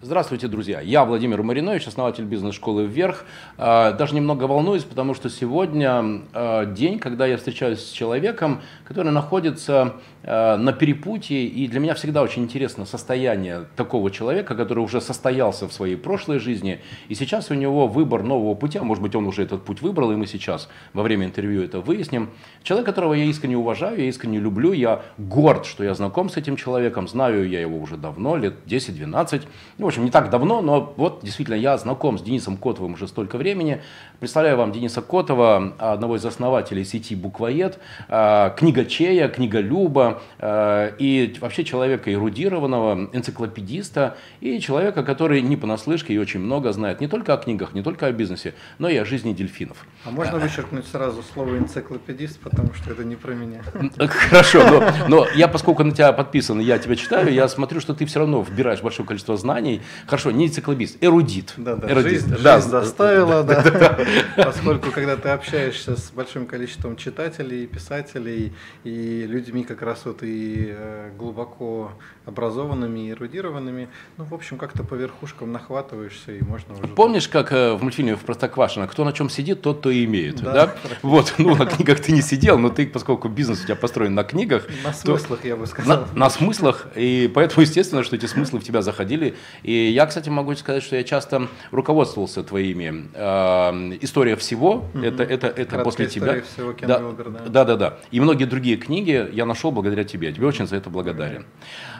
Здравствуйте, друзья. Я Владимир Маринович, основатель бизнес-школы «Вверх». А, даже немного волнуюсь, потому что сегодня а, день, когда я встречаюсь с человеком, который находится а, на перепутье, и для меня всегда очень интересно состояние такого человека, который уже состоялся в своей прошлой жизни, и сейчас у него выбор нового пути, а может быть он уже этот путь выбрал, и мы сейчас во время интервью это выясним. Человек, которого я искренне уважаю, я искренне люблю, я горд, что я знаком с этим человеком, знаю я его уже давно, лет 10-12, в общем, не так давно, но вот действительно я знаком с Денисом Котовым уже столько времени. Представляю вам Дениса Котова, одного из основателей сети «Буквоед», а, книгачея, книголюба а, и вообще человека эрудированного, энциклопедиста и человека, который не понаслышке и очень много знает не только о книгах, не только о бизнесе, но и о жизни дельфинов. А можно вычеркнуть сразу слово энциклопедист, потому что это не про меня. Хорошо, но, но я, поскольку на тебя подписан, я тебя читаю, я смотрю, что ты все равно вбираешь большое количество знаний, хорошо, не энциклопедист, эрудит. Да, да, эрудит. Жизнь, да. жизнь заставила, да, да. поскольку когда ты общаешься с большим количеством читателей, писателей и людьми как раз вот и э, глубоко образованными и эрудированными, ну, в общем, как-то по верхушкам нахватываешься и можно уже... Помнишь, как э, в мультфильме в «Простоквашино» кто на чем сидит, тот то и имеет, да? да? Вот, ну, на книгах ты не сидел, но ты, поскольку бизнес у тебя построен на книгах... На смыслах, я бы сказал. На, на смыслах, и поэтому, естественно, что эти смыслы в тебя заходили, и я, кстати, могу сказать, что я часто руководствовался твоими э, «История всего», угу. это, это, это после тебя. Всего, Кен да, Уилбер, да. да, да, да. И многие другие книги я нашел благодаря тебе. Я тебе очень за это благодарен.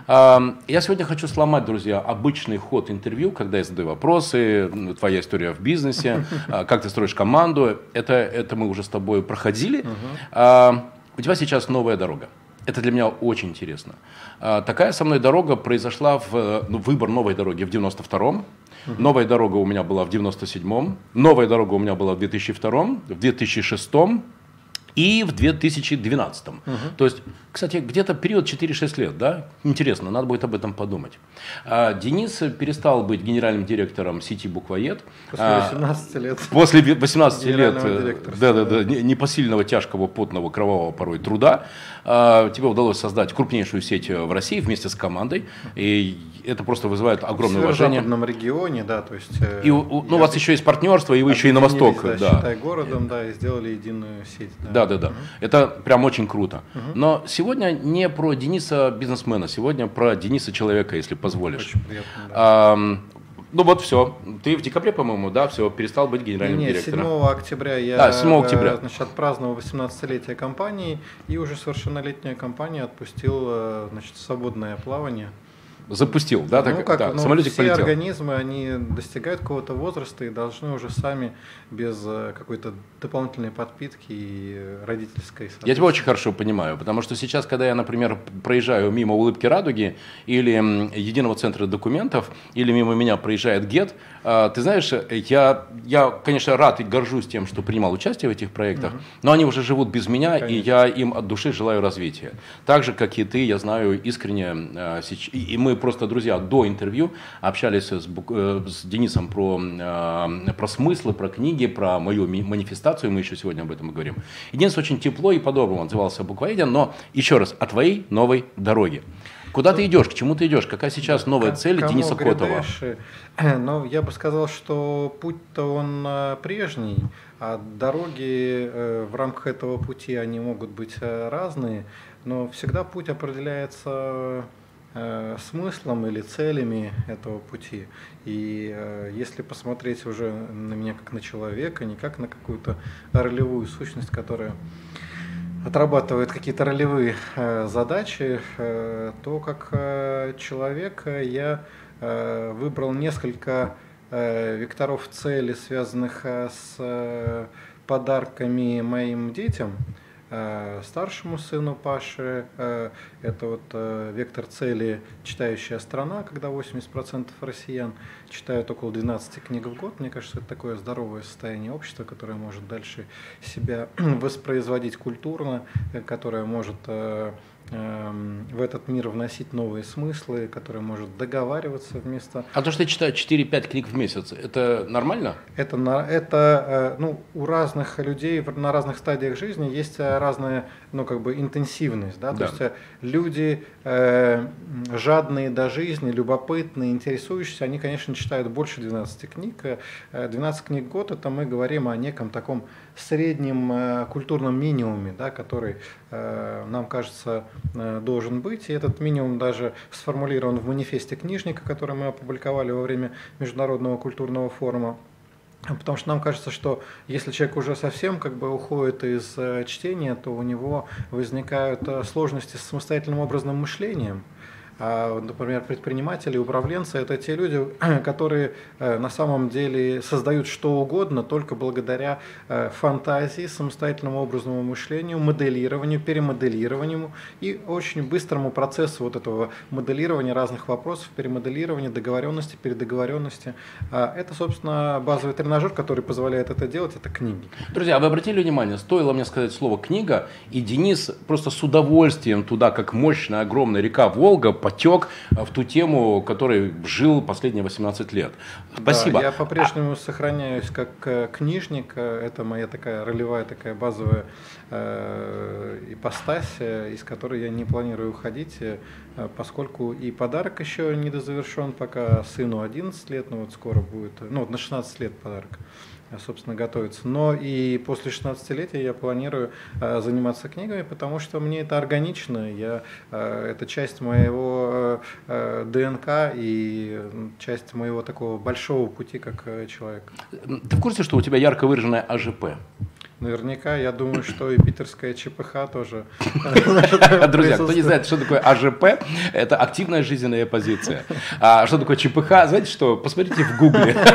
Э, я сегодня хочу сломать, друзья, обычный ход интервью, когда я задаю вопросы, твоя история в бизнесе, э, как ты строишь команду. Это, это мы уже с тобой проходили. Э, у тебя сейчас новая дорога. Это для меня очень интересно. А, такая со мной дорога произошла в ну, выбор новой дороги в 92-м. Новая дорога у меня была в 97-м. Новая дорога у меня была в 2002-м, в 2006-м и в 2012. Угу. То есть, кстати, где-то период 4-6 лет, да? Интересно, надо будет об этом подумать. А, Денис перестал быть генеральным директором сети «Буквоед». После 18 а, лет. После 18 лет, э, да, да, да, непосильного, тяжкого, потного, кровавого порой труда. А, тебе удалось создать крупнейшую сеть в России вместе с командой. И это просто вызывает огромное уважение. В западном регионе, да, то есть... Э, и, ну, у вас еще есть партнерство, и вы еще и на восток. Да, да. считай городом, да, и сделали единую сеть. Да, да, да. Угу. Это прям очень круто. Угу. Но сегодня не про Дениса бизнесмена, сегодня про Дениса человека, если позволишь. Очень приятно, да. а, ну вот все. Ты в декабре, по-моему, да, все, перестал быть генеральным Нет, директором. 7 октября я да, 7 октября. Значит, отпраздновал 18-летие компании и уже совершеннолетняя компания отпустила значит, свободное плавание запустил, да, так, ну, как, да, ну, самолетик все полетел. организмы, они достигают какого-то возраста и должны уже сами без э, какой-то дополнительной подпитки и родительской. Я тебя очень хорошо понимаю, потому что сейчас, когда я, например, проезжаю мимо улыбки радуги или единого центра документов, или мимо меня проезжает ГЕТ, а, ты знаешь, я, я, конечно, рад и горжусь тем, что принимал участие в этих проектах, угу. но они уже живут без меня, конечно. и я им от души желаю развития. Так же, как и ты, я знаю искренне, а, и мы просто, друзья, до интервью общались с, э, с Денисом про, а, про смыслы, про книги, про мою манифестацию, мы еще сегодня об этом говорим. И Денис очень тепло и по-доброму отзывался о буквоеде, но еще раз, о твоей новой дороге. Куда ты идешь, к чему ты идешь? Какая сейчас новая цель Кому Дениса Котова? Ну, я бы сказал, что путь-то он э, прежний, а дороги э, в рамках этого пути, они могут быть разные, но всегда путь определяется Э, смыслом или целями этого пути. И э, если посмотреть уже на меня как на человека, не как на какую-то ролевую сущность, которая отрабатывает какие-то ролевые э, задачи, э, то как э, человек я э, выбрал несколько э, векторов цели, связанных э, с э, подарками моим детям. Э, старшему сыну Паше. Э, это вот э, вектор цели «Читающая страна», когда 80% россиян читают около 12 книг в год. Мне кажется, это такое здоровое состояние общества, которое может дальше себя воспроизводить культурно, которое может в этот мир вносить новые смыслы, которые может договариваться вместо... А то, что я читаю 4-5 книг в месяц, это нормально? Это, это э, ну, у разных людей на разных стадиях жизни есть э, разная ну, как бы интенсивность. Да? Да. То есть э, люди э, жадные до жизни, любопытные, интересующиеся, они, конечно, читают больше 12 книг. 12 книг в год – это мы говорим о неком таком среднем э, культурном минимуме, да, который э, нам кажется э, должен быть. И этот минимум даже сформулирован в манифесте книжника, который мы опубликовали во время Международного культурного форума. Потому что нам кажется, что если человек уже совсем как бы уходит из чтения, то у него возникают сложности с самостоятельным образным мышлением. А, например, предприниматели, управленцы – это те люди, которые э, на самом деле создают что угодно только благодаря э, фантазии, самостоятельному образному мышлению, моделированию, перемоделированию и очень быстрому процессу вот этого моделирования разных вопросов, перемоделирования, договоренности, передоговоренности. А, это, собственно, базовый тренажер, который позволяет это делать, это книги. Друзья, вы обратили внимание, стоило мне сказать слово «книга», и Денис просто с удовольствием туда, как мощная огромная река Волга, потек в ту тему, которой жил последние 18 лет. Спасибо. Да, я по-прежнему а... сохраняюсь как э, книжник. Это моя такая ролевая, такая базовая э, ипостась, из которой я не планирую уходить, э, поскольку и подарок еще не дозавершен, пока сыну 11 лет, но вот скоро будет, ну вот на 16 лет подарок собственно, готовиться. Но и после 16-летия я планирую э, заниматься книгами, потому что мне это органично, я, э, это часть моего э, ДНК и часть моего такого большого пути как человек. Ты в курсе, что у тебя ярко выраженная АЖП? Наверняка, я думаю, что и питерская ЧПХ тоже. Друзья, кто не знает, что такое АЖП, это активная жизненная позиция. А что такое ЧПХ, знаете что, посмотрите в гугле.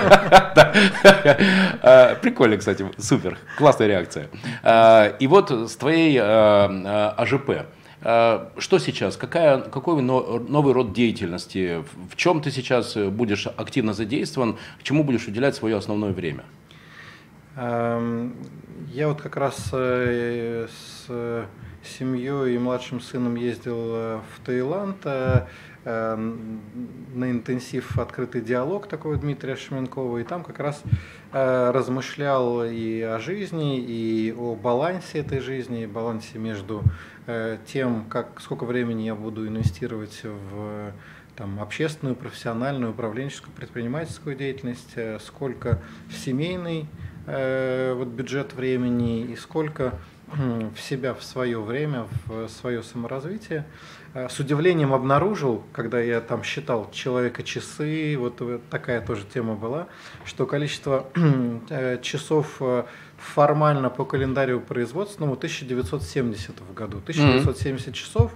А, прикольно, кстати, супер, классная реакция. А, и вот с твоей а, АЖП, что сейчас? Какая, какой новый род деятельности? В чем ты сейчас будешь активно задействован? К чему будешь уделять свое основное время? Эм, я вот как раз э, с семьей и младшим сыном ездил э, в Таиланд э, на интенсив «Открытый диалог» такого Дмитрия Шеменкова, и там как раз размышлял и о жизни, и о балансе этой жизни, балансе между тем, как, сколько времени я буду инвестировать в там, общественную, профессиональную, управленческую, предпринимательскую деятельность, сколько в семейной э, вот бюджет времени и сколько в себя в свое время, в свое саморазвитие. Э, с удивлением обнаружил, когда я там считал человека часы, вот такая тоже тема была, что количество э, часов э, формально по календарю производственному 1970 в году. 1970 mm-hmm. часов,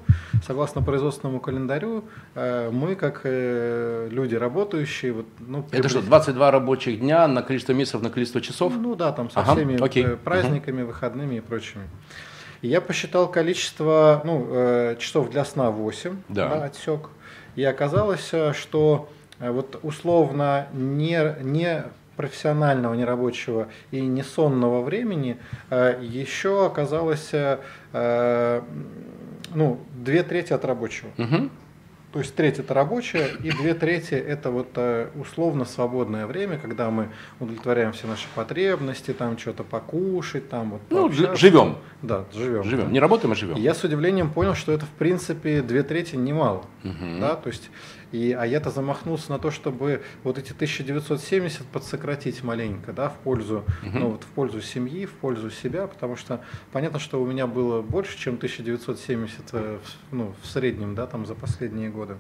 согласно производственному календарю, э, мы, как э, люди работающие... Вот, ну, Это что, 22 рабочих дня на количество месяцев, на количество часов? Ну да, там со ага, всеми окей. Э, праздниками, mm-hmm. выходными и прочими. Я посчитал количество ну, часов для сна 8, да. Да, отсек. И оказалось, что вот условно не, не профессионального, нерабочего и несонного времени э, еще оказалось э, э, ну, две трети от рабочего. Угу. То есть треть это рабочее, и две трети это вот условно свободное время, когда мы удовлетворяем все наши потребности, там что-то покушать, там вот. Ну, живем. Да, живем. Живем. Да. Не работаем, а живем. я с удивлением понял, что это в принципе две трети немало. Угу. Да, то есть и, а я-то замахнулся на то, чтобы вот эти 1970 подсократить маленько, да, в пользу, угу. ну, вот в пользу семьи, в пользу себя, потому что понятно, что у меня было больше, чем 1970 э, ну, в среднем, да, там за последние годы.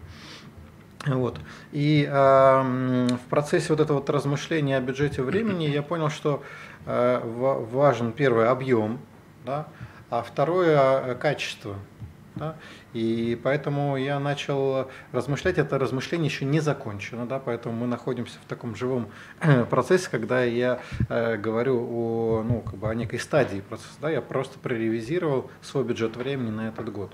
Вот. И э, в процессе вот этого вот размышления о бюджете времени я понял, что э, важен первый объем, да, а второе качество. Да? И поэтому я начал размышлять, это размышление еще не закончено, да, поэтому мы находимся в таком живом процессе, когда я э, говорю о, ну, как бы о некой стадии процесса, да, я просто проревизировал свой бюджет времени на этот год.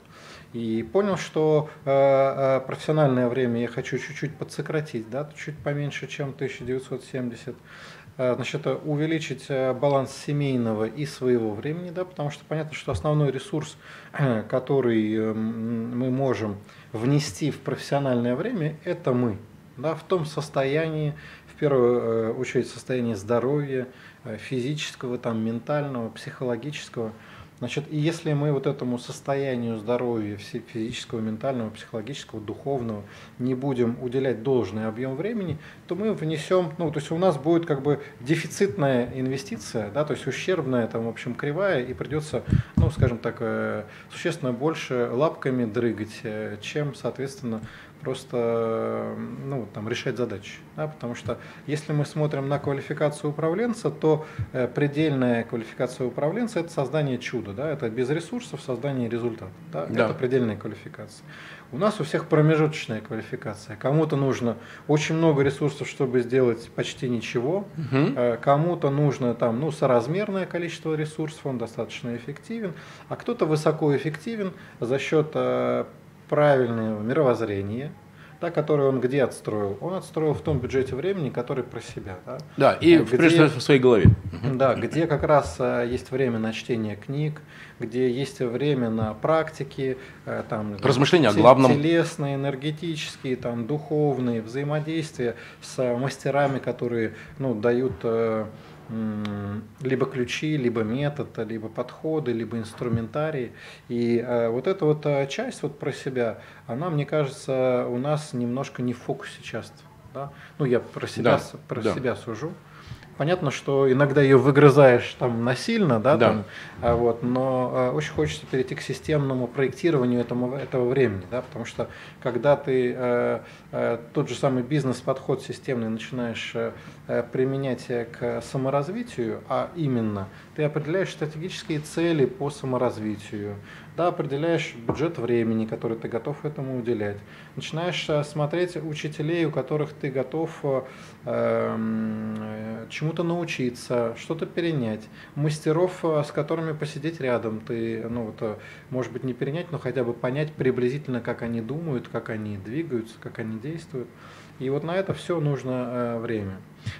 И понял, что э, э профессиональное время я хочу чуть-чуть подсократить, да, чуть поменьше, чем 1970 значит, увеличить баланс семейного и своего времени, да, потому что понятно, что основной ресурс, который эм, мы можем внести в профессиональное время, это мы. Да, в том состоянии, в первую очередь, состоянии здоровья, физического, там, ментального, психологического – Значит, и если мы вот этому состоянию здоровья физического, ментального, психологического, духовного не будем уделять должный объем времени, то мы внесем, ну, то есть у нас будет как бы дефицитная инвестиция, да, то есть ущербная там, в общем, кривая, и придется, ну, скажем так, э, существенно больше лапками дрыгать, э, чем, соответственно, просто ну, там, решать задачи. Да? Потому что если мы смотрим на квалификацию управленца, то э, предельная квалификация управленца – это создание чуда. Да? Это без ресурсов создание результата. Да? Да. Это предельная квалификация. У нас у всех промежуточная квалификация. Кому-то нужно очень много ресурсов, чтобы сделать почти ничего. Угу. Кому-то нужно там, ну, соразмерное количество ресурсов, он достаточно эффективен. А кто-то высокоэффективен за счет э, правильное мировоззрение, да, которое он где отстроил? Он отстроил в том бюджете времени, который про себя. Да, да и где, прежде всего в своей голове. Да, где как раз а, есть время на чтение книг, где есть время на практики, а, там, размышления о главном. Телесные, энергетические, там, духовные, взаимодействия с мастерами, которые ну, дают либо ключи, либо метод, либо подходы, либо инструментарий. И э, вот эта вот э, часть вот про себя, она, мне кажется, у нас немножко не в фокусе часто. Да? Ну, я про себя, да, про да. себя сужу. Понятно, что иногда ее выгрызаешь там насильно, да, да. Там, а вот, но а, очень хочется перейти к системному проектированию этому, этого времени, да, потому что когда ты э, тот же самый бизнес-подход системный начинаешь э, применять к саморазвитию, а именно ты определяешь стратегические цели по саморазвитию, да, определяешь бюджет времени, который ты готов этому уделять. Начинаешь э, смотреть учителей, у которых ты готов э, э, чему-то научиться, что-то перенять. Мастеров, э, с которыми посидеть рядом, ты, ну, вот, может быть, не перенять, но хотя бы понять приблизительно, как они думают, как они двигаются, как они действуют. И вот на это все нужно время.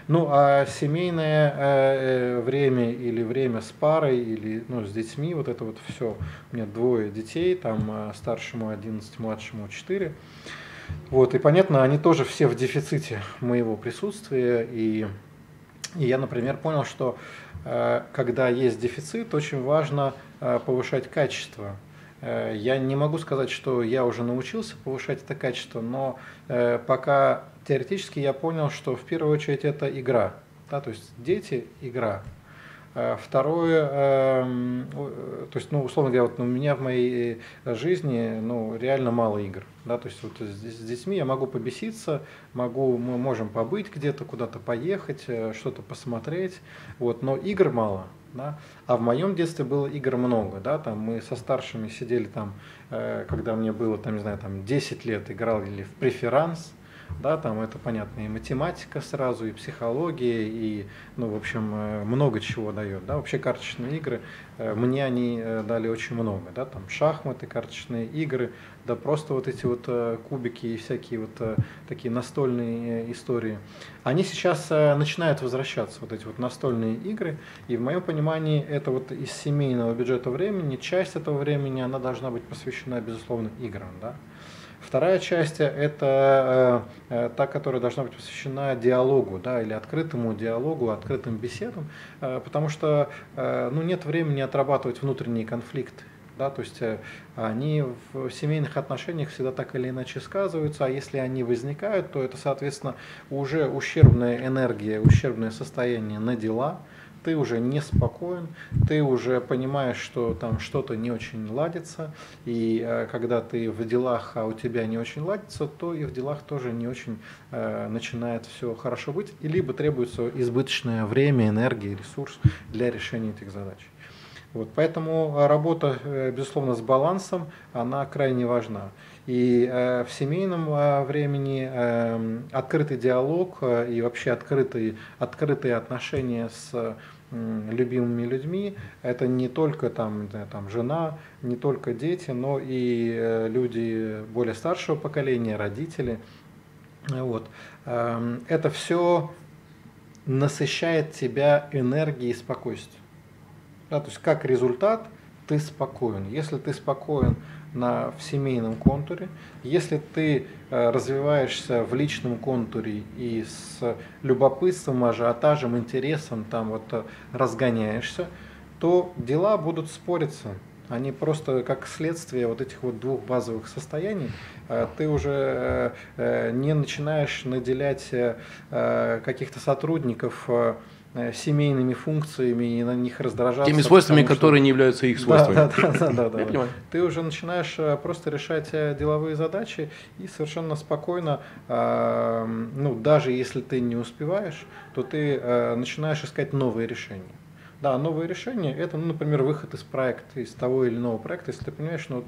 Ну, а семейное э, э, время или время с парой, или ну, с детьми, вот это вот все. У меня двое детей, там э, старшему 11, младшему 4. Вот, и понятно, они тоже все в дефиците моего присутствия. И, и я, например, понял, что когда есть дефицит, очень важно повышать качество. Я не могу сказать, что я уже научился повышать это качество, но пока теоретически я понял, что в первую очередь это игра. Да, то есть дети – игра. Э, второе, эм, то есть, ну, условно говоря, вот у меня в моей жизни ну, реально мало игр. Да, то есть вот с, детьми я могу побеситься, могу, мы можем побыть где-то, куда-то поехать, что-то посмотреть, вот, но игр мало. Да? А в моем детстве было игр много, да, там мы со старшими сидели там, э, когда мне было, там, не знаю, там 10 лет, играли в преферанс, да, там это понятно и математика сразу, и психология, и, ну, в общем, э, много чего дает, да, вообще карточные игры, э, мне они э, дали очень много, да, там шахматы, карточные игры, да просто вот эти вот кубики и всякие вот такие настольные истории, они сейчас начинают возвращаться, вот эти вот настольные игры, и в моем понимании это вот из семейного бюджета времени, часть этого времени, она должна быть посвящена, безусловно, играм, да, Вторая часть – это э, э, та, которая должна быть посвящена диалогу, да, или открытому диалогу, открытым беседам, э, потому что ну, нет времени отрабатывать внутренние конфликты. Да, то есть они в семейных отношениях всегда так или иначе сказываются, а если они возникают, то это, соответственно, уже ущербная энергия, ущербное состояние на дела – ты уже неспокоен, ты уже понимаешь, что там что-то не очень ладится, и э, когда ты в делах, а у тебя не очень ладится, то и в делах тоже не очень э, начинает все хорошо быть, и либо требуется избыточное время, энергия, ресурс для решения этих задач. Вот, поэтому работа, э, безусловно, с балансом, она крайне важна. И э, в семейном э, времени э, открытый диалог э, и вообще открытые, открытые отношения с любимыми людьми. Это не только там, там жена, не только дети, но и э, люди более старшего поколения, родители. Вот. Эм, это все насыщает тебя энергией и спокойствием. Да, то есть как результат ты спокоен. Если ты спокоен на, в семейном контуре, если ты развиваешься в личном контуре и с любопытством, ажиотажем, интересом там вот э, разгоняешься, то дела будут спориться. Они просто как следствие вот этих вот двух базовых состояний, э, ты уже э, не начинаешь наделять э, каких-то сотрудников семейными функциями и на них раздражаться. Теми свойствами, что... которые не являются их свойствами. Да, да, да, да, да, да. Ты уже начинаешь просто решать деловые задачи и совершенно спокойно, ну, даже если ты не успеваешь, то ты начинаешь искать новые решения. Да, новые решения – это, ну, например, выход из проекта, из того или иного проекта, если ты понимаешь, ну,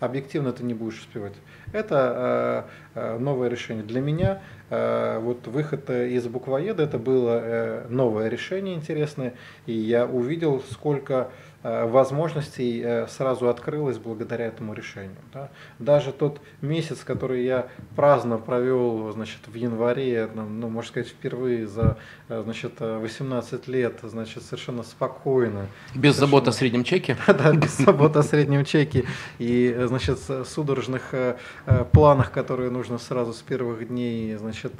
объективно ты не будешь успевать. Это э, э, новое решение. Для меня э, вот выход из буквоеда – это было новое решение интересное, и я увидел, сколько возможностей э, сразу открылось благодаря этому решению. Да. Даже тот месяц, который я праздно провел значит, в январе, ну, ну можно сказать, впервые за э, значит, 18 лет, значит, совершенно спокойно. Без совершенно... забот о среднем чеке? Да, без забот о среднем чеке и значит, судорожных планах, которые нужно сразу с первых дней значит,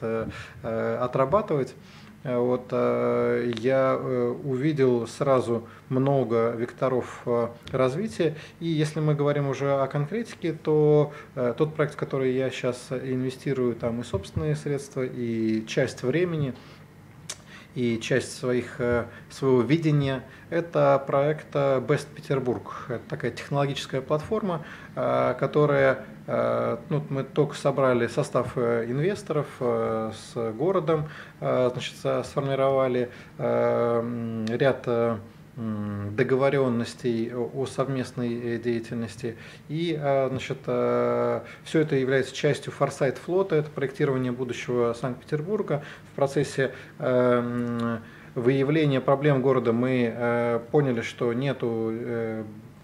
отрабатывать. Э, вот, э, я э, увидел сразу много векторов развития. И если мы говорим уже о конкретике, то тот проект, в который я сейчас инвестирую, там и собственные средства, и часть времени, и часть своих, своего видения – это проект Best Петербург. Это такая технологическая платформа, которая Э, ну, мы только собрали состав э, инвесторов э, с городом, значит, сформировали ряд договоренностей о совместной деятельности. И значит, все это является частью форсайт флота, это проектирование будущего Санкт-Петербурга. В процессе выявления проблем города мы поняли, что нету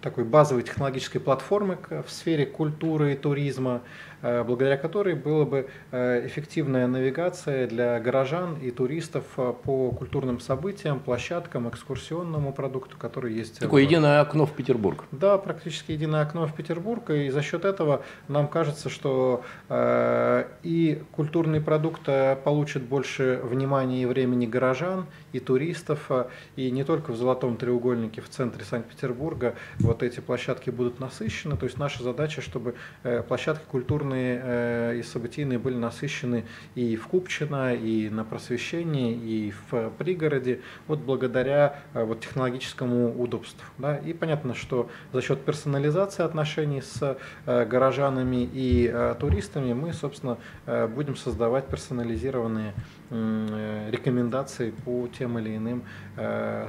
такой базовой технологической платформы в сфере культуры и туризма, Э, благодаря которой была бы э, эффективная навигация для горожан и туристов э, по культурным событиям, площадкам, экскурсионному продукту, который есть. Такое единое окно в Петербург. Да, практически единое окно в Петербург, и за счет этого нам кажется, что и культурный продукт получит больше внимания и времени горожан, и туристов, и не только в Золотом треугольнике в центре Санкт-Петербурга вот эти площадки будут насыщены. То есть наша задача, чтобы площадки культурные культурные э, и событийные были насыщены и в Купчино, и на просвещении, и в пригороде, вот благодаря э, вот, технологическому удобству. Да? И понятно, что за счет персонализации отношений с э, горожанами и туристами мы, собственно, будем создавать персонализированные рекомендации по тем или иным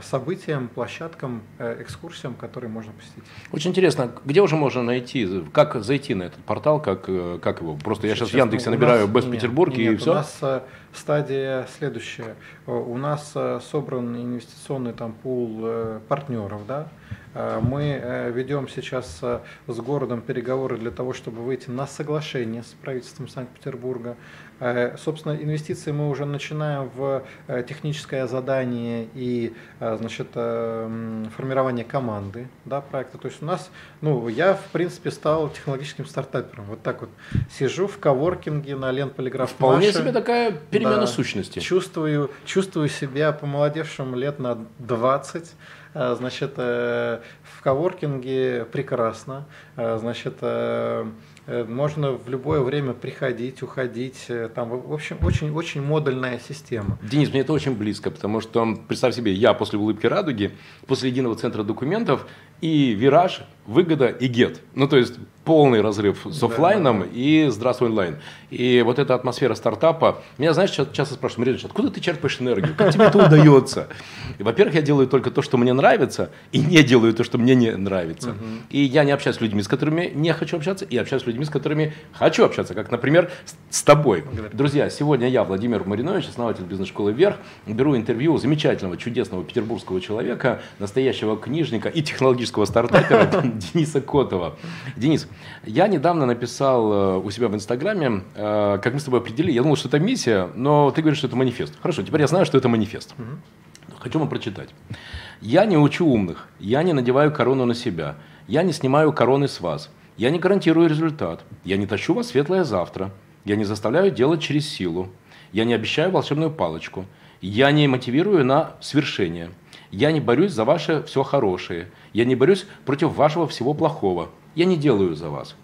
событиям, площадкам, экскурсиям, которые можно посетить. Очень интересно, где уже можно найти, как зайти на этот портал, как как его? Просто я сейчас, сейчас в Яндексе ну, набираю Бест Петербург и все. У нас э, стадия следующая. Э, у нас э, собран инвестиционный там пул партнеров, да, мы ведем сейчас с городом переговоры для того, чтобы выйти на соглашение с правительством Санкт-Петербурга. Э, собственно, инвестиции мы уже начинаем в э, техническое задание и э, значит, формирование команды да, проекта. То есть у нас, ну, я, в принципе, стал технологическим стартапером. Вот так вот сижу в коворкинге на Лен Полиграф Вполне Маша, себе такая перемена да, сущности. Чувствую, чувствую себя помолодевшим лет на 20. Значит, в коворкинге прекрасно. Значит, Э, можно в любое время приходить, уходить. Э, там, в общем, очень-очень модульная система. Денис, мне это очень близко, потому что, представь себе, я после улыбки радуги, после единого центра документов и вираж, выгода и гет. Ну, то есть полный разрыв с офлайном да, да, и здравствуй онлайн. И вот эта атмосфера стартапа. Меня, знаешь, часто спрашивают, Марина, откуда ты черпаешь энергию? Как тебе это удается? Во-первых, я делаю только то, что мне нравится, и не делаю то, что мне не нравится. Угу. И я не общаюсь с людьми, с которыми не хочу общаться, и общаюсь с людьми, с которыми хочу общаться, как, например, с тобой. Друзья, сегодня я, Владимир Маринович, основатель бизнес-школы «Вверх», беру интервью замечательного, чудесного петербургского человека, настоящего книжника и технологического стартапера Дениса Котова. Денис, я недавно написал э, у себя в Инстаграме, э, как мы с тобой определили, я думал, что это миссия, но ты говоришь, что это манифест. Хорошо, теперь я знаю, что это манифест. Хочу вам прочитать. Я не учу умных, я не надеваю корону на себя, я не снимаю короны с вас, я не гарантирую результат, я не тащу вас светлое завтра, я не заставляю делать через силу, я не обещаю волшебную палочку, я не мотивирую на свершение, я не борюсь за ваше все хорошее, я не борюсь против вашего всего плохого, я не делаю за вас.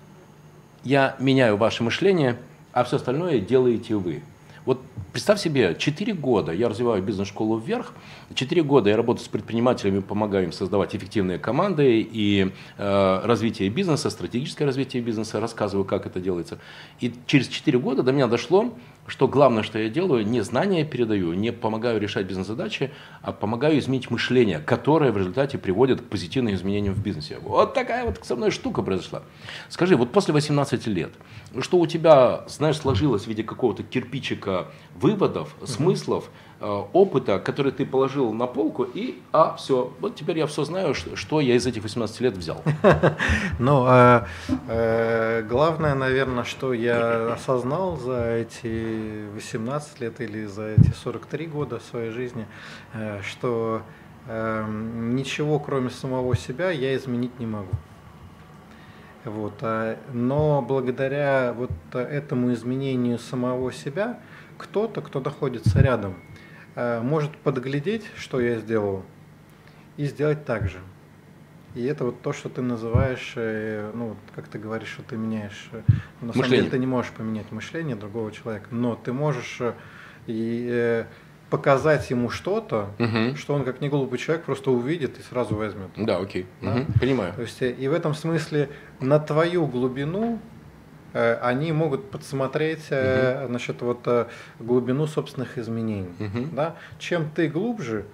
Я меняю ваше мышление, а все остальное делаете вы. Вот представь себе, 4 года я развиваю бизнес-школу вверх, 4 года я работаю с предпринимателями, помогаю им создавать эффективные команды и э, развитие бизнеса, стратегическое развитие бизнеса, рассказываю, как это делается. И через 4 года до меня дошло, что главное, что я делаю, не знания передаю, не помогаю решать бизнес-задачи, а помогаю изменить мышление, которое в результате приводит к позитивным изменениям в бизнесе. Вот такая вот со мной штука произошла. Скажи, вот после 18 лет, что у тебя, знаешь, сложилось в виде какого-то кирпичика выводов, смыслов, Э, опыта, который ты положил на полку, и, а, все, вот теперь я все знаю, что я из этих 18 лет взял. Ну, э, э, главное, наверное, что я осознал за эти 18 лет или за эти 43 года своей жизни, что ничего, кроме самого себя, я изменить не могу. Вот. Но благодаря вот этому изменению самого себя, кто-то, кто находится рядом, Э, может подглядеть, что я сделал, и сделать так же. И это вот то, что ты называешь, э, ну, как ты говоришь, что ты меняешь. Э, на самом деле ты не можешь поменять мышление другого человека, но ты можешь и показать ему что-то, угу. что он как не глупый человек просто увидит и сразу возьмет. Да, окей, да? Угу. понимаю. То есть и в этом смысле на твою глубину они могут подсмотреть угу. насчет вот э, глубину собственных изменений. Угу. Да? Чем ты глубже,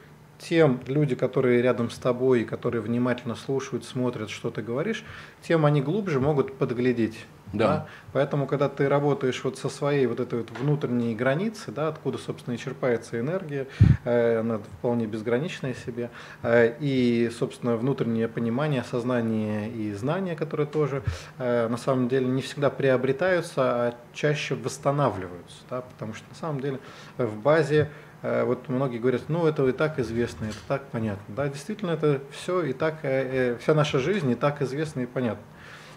тем люди, которые рядом с тобой, которые внимательно слушают, смотрят, что ты говоришь, тем они глубже могут подглядеть. Да. да. Поэтому, когда ты работаешь вот со своей вот этой вот внутренней границы, да, откуда, собственно, и черпается энергия, э, она вполне безграничная себе, э, и, собственно, внутреннее понимание, осознание и знания, которые тоже э, на самом деле не всегда приобретаются, а чаще восстанавливаются, да, потому что на самом деле в базе вот многие говорят, ну это и так известно, это так понятно. Да, действительно, это все и так, э, э, вся наша жизнь и так известна и понятна.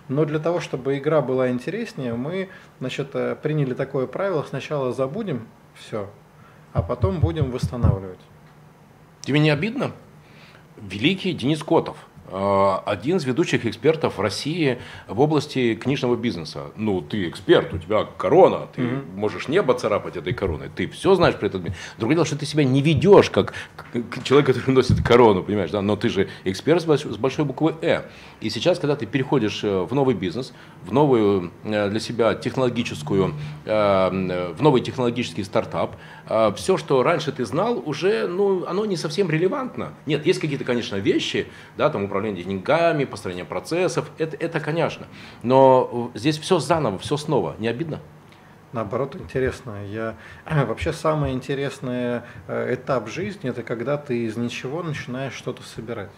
Но для того, чтобы игра была интереснее, мы значит, э, приняли такое правило, сначала забудем все, а потом будем восстанавливать. Тебе не обидно? Великий Денис Котов – Э, один из ведущих экспертов в России в области книжного бизнеса. Ну, ты эксперт, у тебя корона, ты mm-hmm. можешь небо царапать этой короной, ты все знаешь про этот мир. Другое дело, что ты себя не ведешь как человек, который носит корону, понимаешь, да, но ты же эксперт с большой буквы «Э». И сейчас, когда ты переходишь э, в новый бизнес, в новую э, для себя технологическую, в новый технологический стартап, все, что раньше ты знал, уже, ну, оно не совсем релевантно. Нет, есть какие-то, конечно, вещи, да, там управление деньгами, построение процессов, это, это конечно. Но здесь все заново, все снова. Не обидно? Наоборот, интересно. Я вообще самый интересный э, этап жизни это когда ты из ничего начинаешь что-то собирать.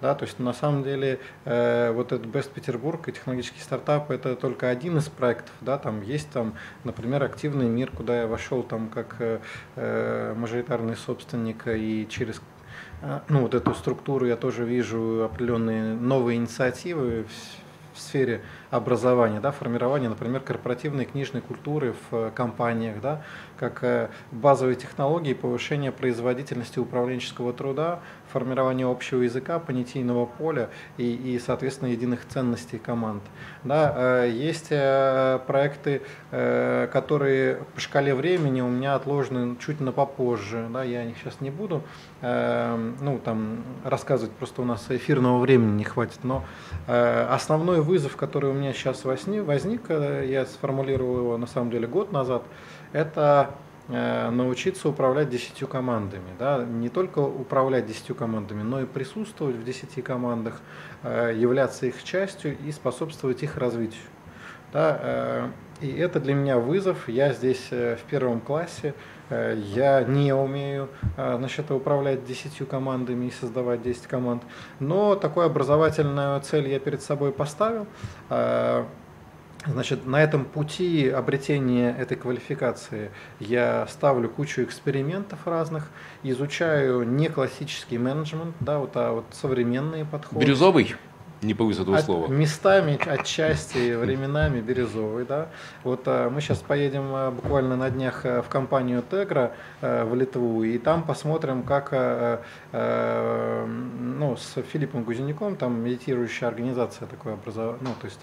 Да, то есть на самом деле э, вот этот Best Петербург и технологический стартап это только один из проектов, да, там есть там, например, активный мир, куда я вошел там как э, э мажоритарный собственник и через а, ну, вот эту структуру я тоже вижу определенные новые инициативы в, в сфере образования, да, формирования, например, корпоративной книжной культуры в э, компаниях, да, как э, базовые технологии повышения производительности управленческого труда, формирование общего языка, понятийного поля и, и соответственно, единых ценностей команд. Да, э, есть проекты, которые по шкале времени у меня отложены чуть на попозже, да, я о них сейчас не буду ну, там, рассказывать, просто у нас эфирного времени не хватит, но основной вызов, который у меня сейчас возник, э, я сформулировал его на самом деле год назад, это э, научиться управлять десятью командами. Да? Не только управлять десятью командами, но и присутствовать в десяти командах, э, являться их частью и способствовать их развитию. Да? И это для меня вызов. Я здесь в первом классе Я не умею значит, управлять десятью командами и создавать 10 команд. Но такую образовательную цель я перед собой поставил. Значит, на этом пути обретения этой квалификации я ставлю кучу экспериментов разных, изучаю не классический менеджмент, да, вот, а вот современные подходы. Бирюзовый? Не повыс этого От, слова. Местами, отчасти, временами бирюзовый. Да? Вот а, мы сейчас поедем а, буквально на днях а, в компанию Тегра в Литву, и там посмотрим, как ну, с Филиппом Гузеняком, там медитирующая организация, такое образование, ну, то есть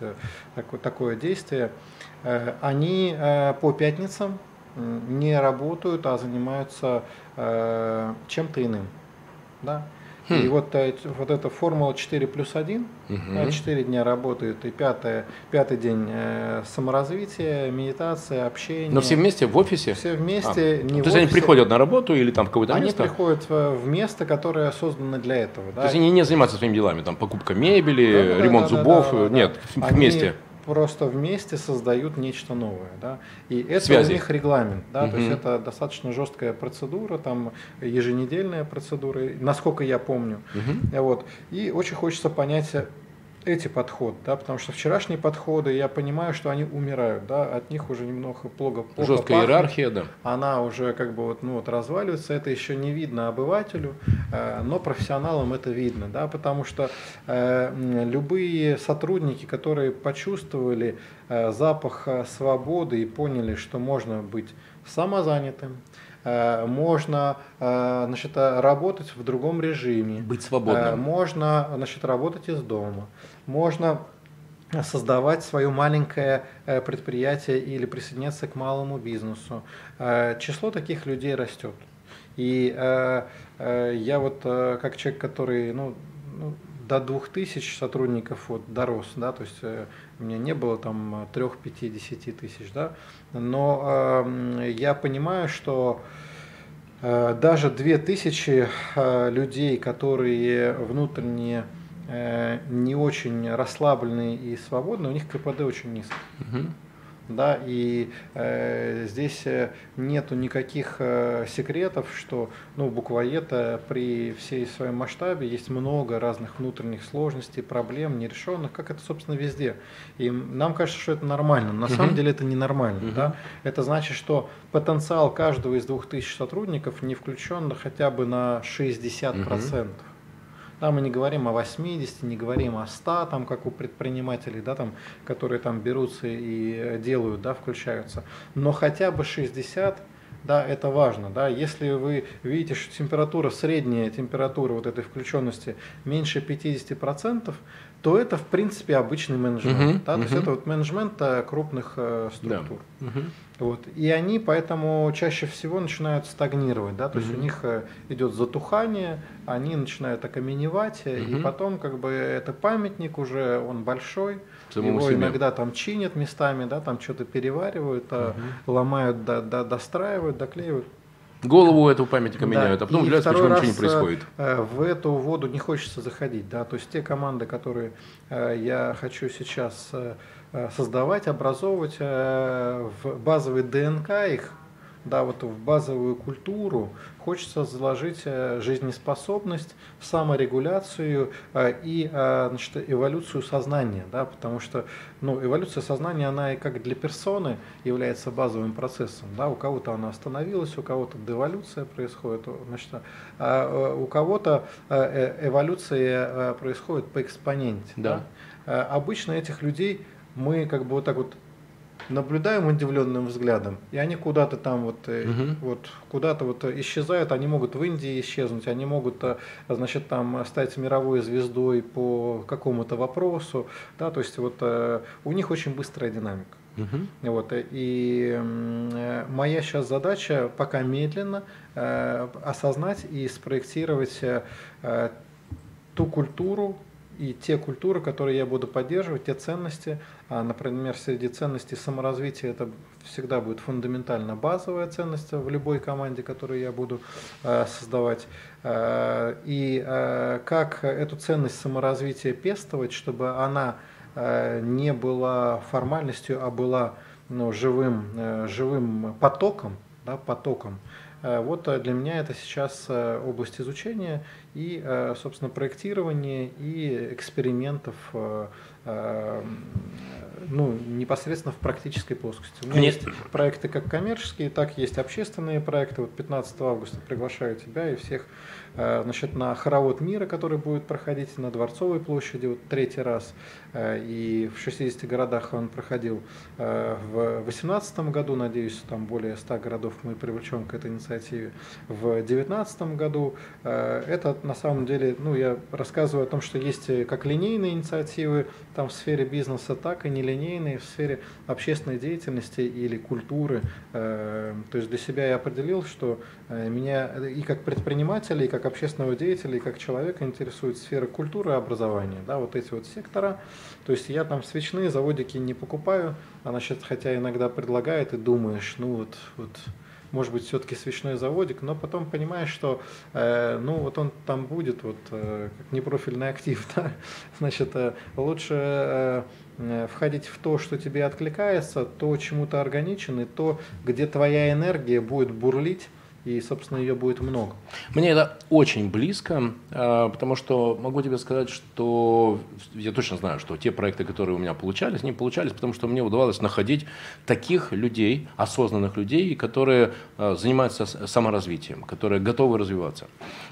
такое, такое действие, они по пятницам не работают, а занимаются чем-то иным. Да? Хм. И вот, вот эта формула 4 плюс 1, угу. 4 дня работают, и пятый, пятый день э, саморазвитие, медитация, общение. Но все вместе в офисе? Все вместе. А. Не То есть они приходят на работу или там в какое-то они место? Они приходят в, в место, которое создано для этого. Да? То есть они не занимаются своими делами, там покупка мебели, да, ремонт да, зубов, да, да, нет, да. вместе. Они просто вместе создают нечто новое. Да? И это Связи. у них регламент. Да? Угу. То есть это достаточно жесткая процедура, там еженедельная процедура, насколько я помню. Угу. Вот. И очень хочется понять, эти подходы, да, потому что вчерашние подходы, я понимаю, что они умирают, да, от них уже немного плохо, плохо Жесткая пахнет, иерархия, да. Она уже как бы вот, ну, вот разваливается, это еще не видно обывателю, э, но профессионалам это видно, да, потому что э, любые сотрудники, которые почувствовали э, запах э, свободы и поняли, что можно быть самозанятым, можно э, значит, работать в другом режиме. Быть свободным. Э, можно значит, работать из дома. Можно создавать свое маленькое предприятие или присоединяться к малому бизнесу. Число таких людей растет. И я вот как человек, который ну, ну, до 2000 сотрудников вот дорос, да, то есть у меня не было там 3, 5, 10 тысяч, да, но э, я понимаю, что э, даже 2000 э, людей, которые внутренне э, не очень расслабленные и свободные, у них КПД очень низкий. Угу да, и э, здесь э, нету никаких э, секретов, что, ну, буквоед при всей своем масштабе есть много разных внутренних сложностей, проблем нерешенных, как это, собственно, везде. И нам кажется, что это нормально, на самом деле это ненормально, uh да. Это значит, что потенциал каждого из двух тысяч сотрудников не включен хотя бы на 60%. uh да, мы не говорим о 80, не говорим о 100, там, как у предпринимателей, да, там, которые там берутся и делают, да, включаются. Но хотя бы 60 да, это важно, да, если вы видите, что температура, средняя температура вот этой включенности меньше 50%, то это, в принципе, обычный менеджмент. Uh-huh, да? uh-huh. То есть это вот менеджмент э, крупных э, структур. Да. Uh-huh. Вот. И они поэтому чаще всего начинают стагнировать. Да? То uh-huh. есть у них э, идет затухание, они начинают окаменевать, uh-huh. и потом как бы это памятник уже, он большой, Самому его себе. иногда там чинят местами, да, там что-то переваривают, uh-huh. ломают, до, до, достраивают, доклеивают. Голову эту памятника да. меняют, а потом удивляются, почему ничего не происходит. Э, в эту воду не хочется заходить. Да? То есть те команды, которые э, я хочу сейчас э, создавать, образовывать в базовый ДНК их, да, вот в базовую культуру хочется заложить э, жизнеспособность, саморегуляцию э, и э, значит, эволюцию сознания, да, потому что ну, эволюция сознания, она и как для персоны является базовым процессом. Да, у кого-то она остановилась, у кого-то деволюция происходит, значит, а у кого-то эволюция происходит по экспоненте. Да. Да. Обычно этих людей мы как бы вот так вот наблюдаем удивленным взглядом, и они куда-то там вот, угу. вот куда-то вот исчезают, они могут в Индии исчезнуть, они могут, э, значит, там стать мировой звездой по какому-то вопросу, да, то есть вот у них очень быстрая динамика. Угу. Вот, и моя сейчас задача пока медленно э, осознать и спроектировать э, ту культуру, и те культуры, которые я буду поддерживать, те ценности, а, например, среди ценностей саморазвития это всегда будет фундаментально базовая ценность в любой команде, которую я буду а, создавать. А, и как эту ценность саморазвития пестовать, чтобы она не была формальностью, а была ну, живым, живым потоком, да, потоком. Вот для меня это сейчас область изучения и, собственно, проектирования и экспериментов ну, непосредственно в практической плоскости. У меня Нет. есть проекты как коммерческие, так есть общественные проекты. Вот 15 августа приглашаю тебя и всех Э, значит, на хоровод мира, который будет проходить на Дворцовой площади вот третий раз, э, и в 60 городах он проходил э, в 2018 году, надеюсь, там более 100 городов мы привлечем к этой инициативе. В 2019 году это на самом деле, ну, я рассказываю о том, что есть как линейные инициативы там в сфере бизнеса, так и нелинейные в сфере общественной деятельности или культуры. То есть для себя я определил, что меня и как предпринимателя, и как общественного деятеля и как человека интересует сфера культуры и образования, да, вот эти вот сектора. То есть я там свечные заводики не покупаю, а значит, хотя иногда предлагает и думаешь, ну вот, вот может быть, все-таки свечной заводик, но потом понимаешь, что э, ну вот он там будет, вот э, как непрофильный актив, да? значит, э, лучше э, э, входить в то, что тебе откликается, то, чему ты органичен, и то, где твоя энергия будет бурлить, и, собственно, ее будет много. Мне это очень близко, а, потому что могу тебе сказать, что я точно знаю, что те проекты, которые у меня получались, не получались, потому что мне удавалось находить таких людей, осознанных людей, которые а, занимаются саморазвитием, которые готовы развиваться.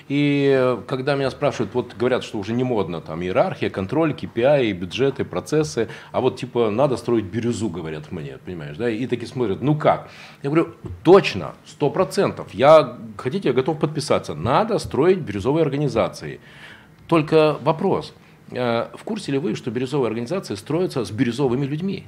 И когда меня спрашивают, вот говорят, что уже не модно, там иерархия, контроль, KPI, бюджеты, процессы, а вот типа надо строить бирюзу, говорят мне, понимаешь, да, и такие смотрят, ну как? Я говорю, точно, сто процентов, я я, хотите, я готов подписаться. Надо строить бирюзовые организации. Только вопрос. Э, в курсе ли вы, что бирюзовые организации строятся с бирюзовыми людьми?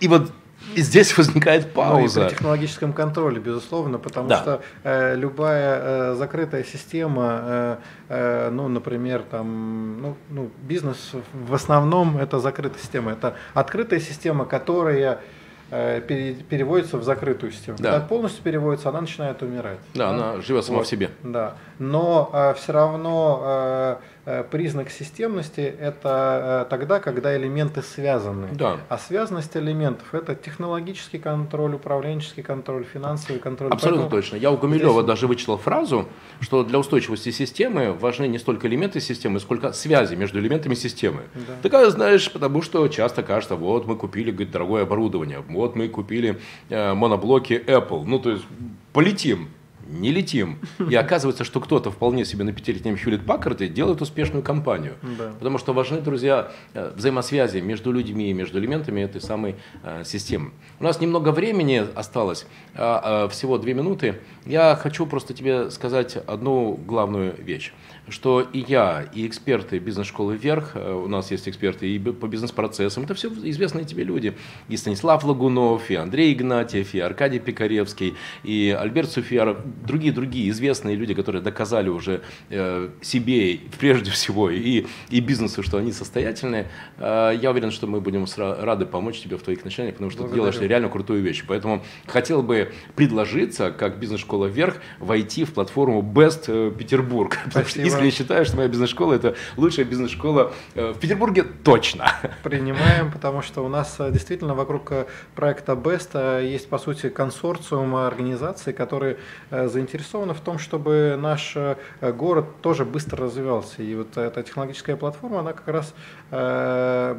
И вот и здесь возникает пауза. Ну, и при технологическом контроле, безусловно, потому да. что э, любая э, закрытая система, э, э, ну, например, там, ну, ну, бизнес в основном это закрытая система. Это открытая система, которая переводится в закрытую систему. Да. Когда полностью переводится, она начинает умирать. Да, да? она живет сама вот, в себе. Да. Но э, все равно э, Э, признак системности – это э, тогда, когда элементы связаны. Да. А связанность элементов – это технологический контроль, управленческий контроль, финансовый контроль. Абсолютно Поэтому точно. Я у Гумилева здесь... даже вычитал фразу, что для устойчивости системы важны не столько элементы системы, сколько связи между элементами системы. Да. Такая, знаешь, потому что часто кажется, вот мы купили говорит, дорогое оборудование, вот мы купили э, моноблоки Apple. Ну, то есть полетим не летим. И оказывается, что кто-то вполне себе на пятилетнем Хьюлит Паккарде делает успешную компанию. Да. Потому что важны, друзья, э, взаимосвязи между людьми, между элементами этой самой э, системы. У нас немного времени осталось, а, а, всего две минуты. Я хочу просто тебе сказать одну главную вещь что и я, и эксперты бизнес-школы «Вверх», э, у нас есть эксперты и по бизнес-процессам, это все известные тебе люди. И Станислав Лагунов, и Андрей Игнатьев, и Аркадий Пикаревский, и Альберт Суфьяров, другие-другие известные люди, которые доказали уже э, себе, прежде всего, и, и бизнесу, что они состоятельные. Э, я уверен, что мы будем рады помочь тебе в твоих начинаниях, потому что Благодарю. ты делаешь реально крутую вещь. Поэтому хотел бы предложиться, как бизнес-школа «Вверх», войти в платформу Best Петербург. Спасибо искренне считаю, что моя бизнес-школа это лучшая бизнес-школа э, в Петербурге точно. Принимаем, потому что у нас э, действительно вокруг э, проекта Best есть, по сути, консорциум организаций, которые заинтересованы в том, чтобы наш город тоже быстро развивался. И вот эта технологическая платформа, она как раз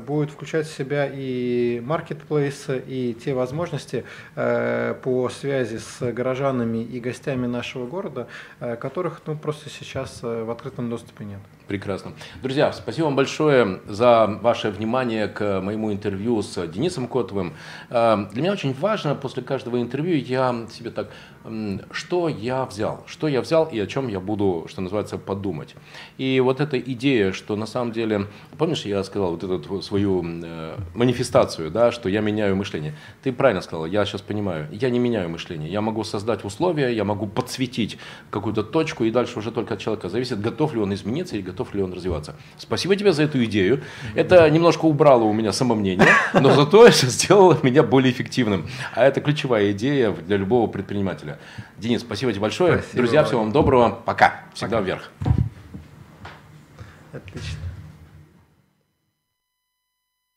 будет включать в себя и маркетплейс, и те возможности по связи с горожанами и гостями нашего города, которых ну, просто сейчас в открытом открытом доступе нет. Прекрасно. Друзья, спасибо вам большое за ваше внимание к моему интервью с Денисом Котовым. Э, для меня очень важно после каждого интервью я себе так, что я взял, что я взял и о чем я буду, что называется, подумать. И вот эта идея, что на самом деле, помнишь, я сказал вот эту свою э, манифестацию, да, что я меняю мышление. Ты правильно сказал, я сейчас понимаю, я не меняю мышление. Я могу создать условия, я могу подсветить какую-то точку, и дальше уже только от человека зависит, готов ли он измениться или готов ли он развиваться. Спасибо тебе за эту идею. Это немножко убрало у меня самомнение, но зато это сделало меня более эффективным. А это ключевая идея для любого предпринимателя. Денис, спасибо тебе большое. Спасибо, Друзья, всего вам доброго. Пока. Всегда Пока. вверх. Отлично.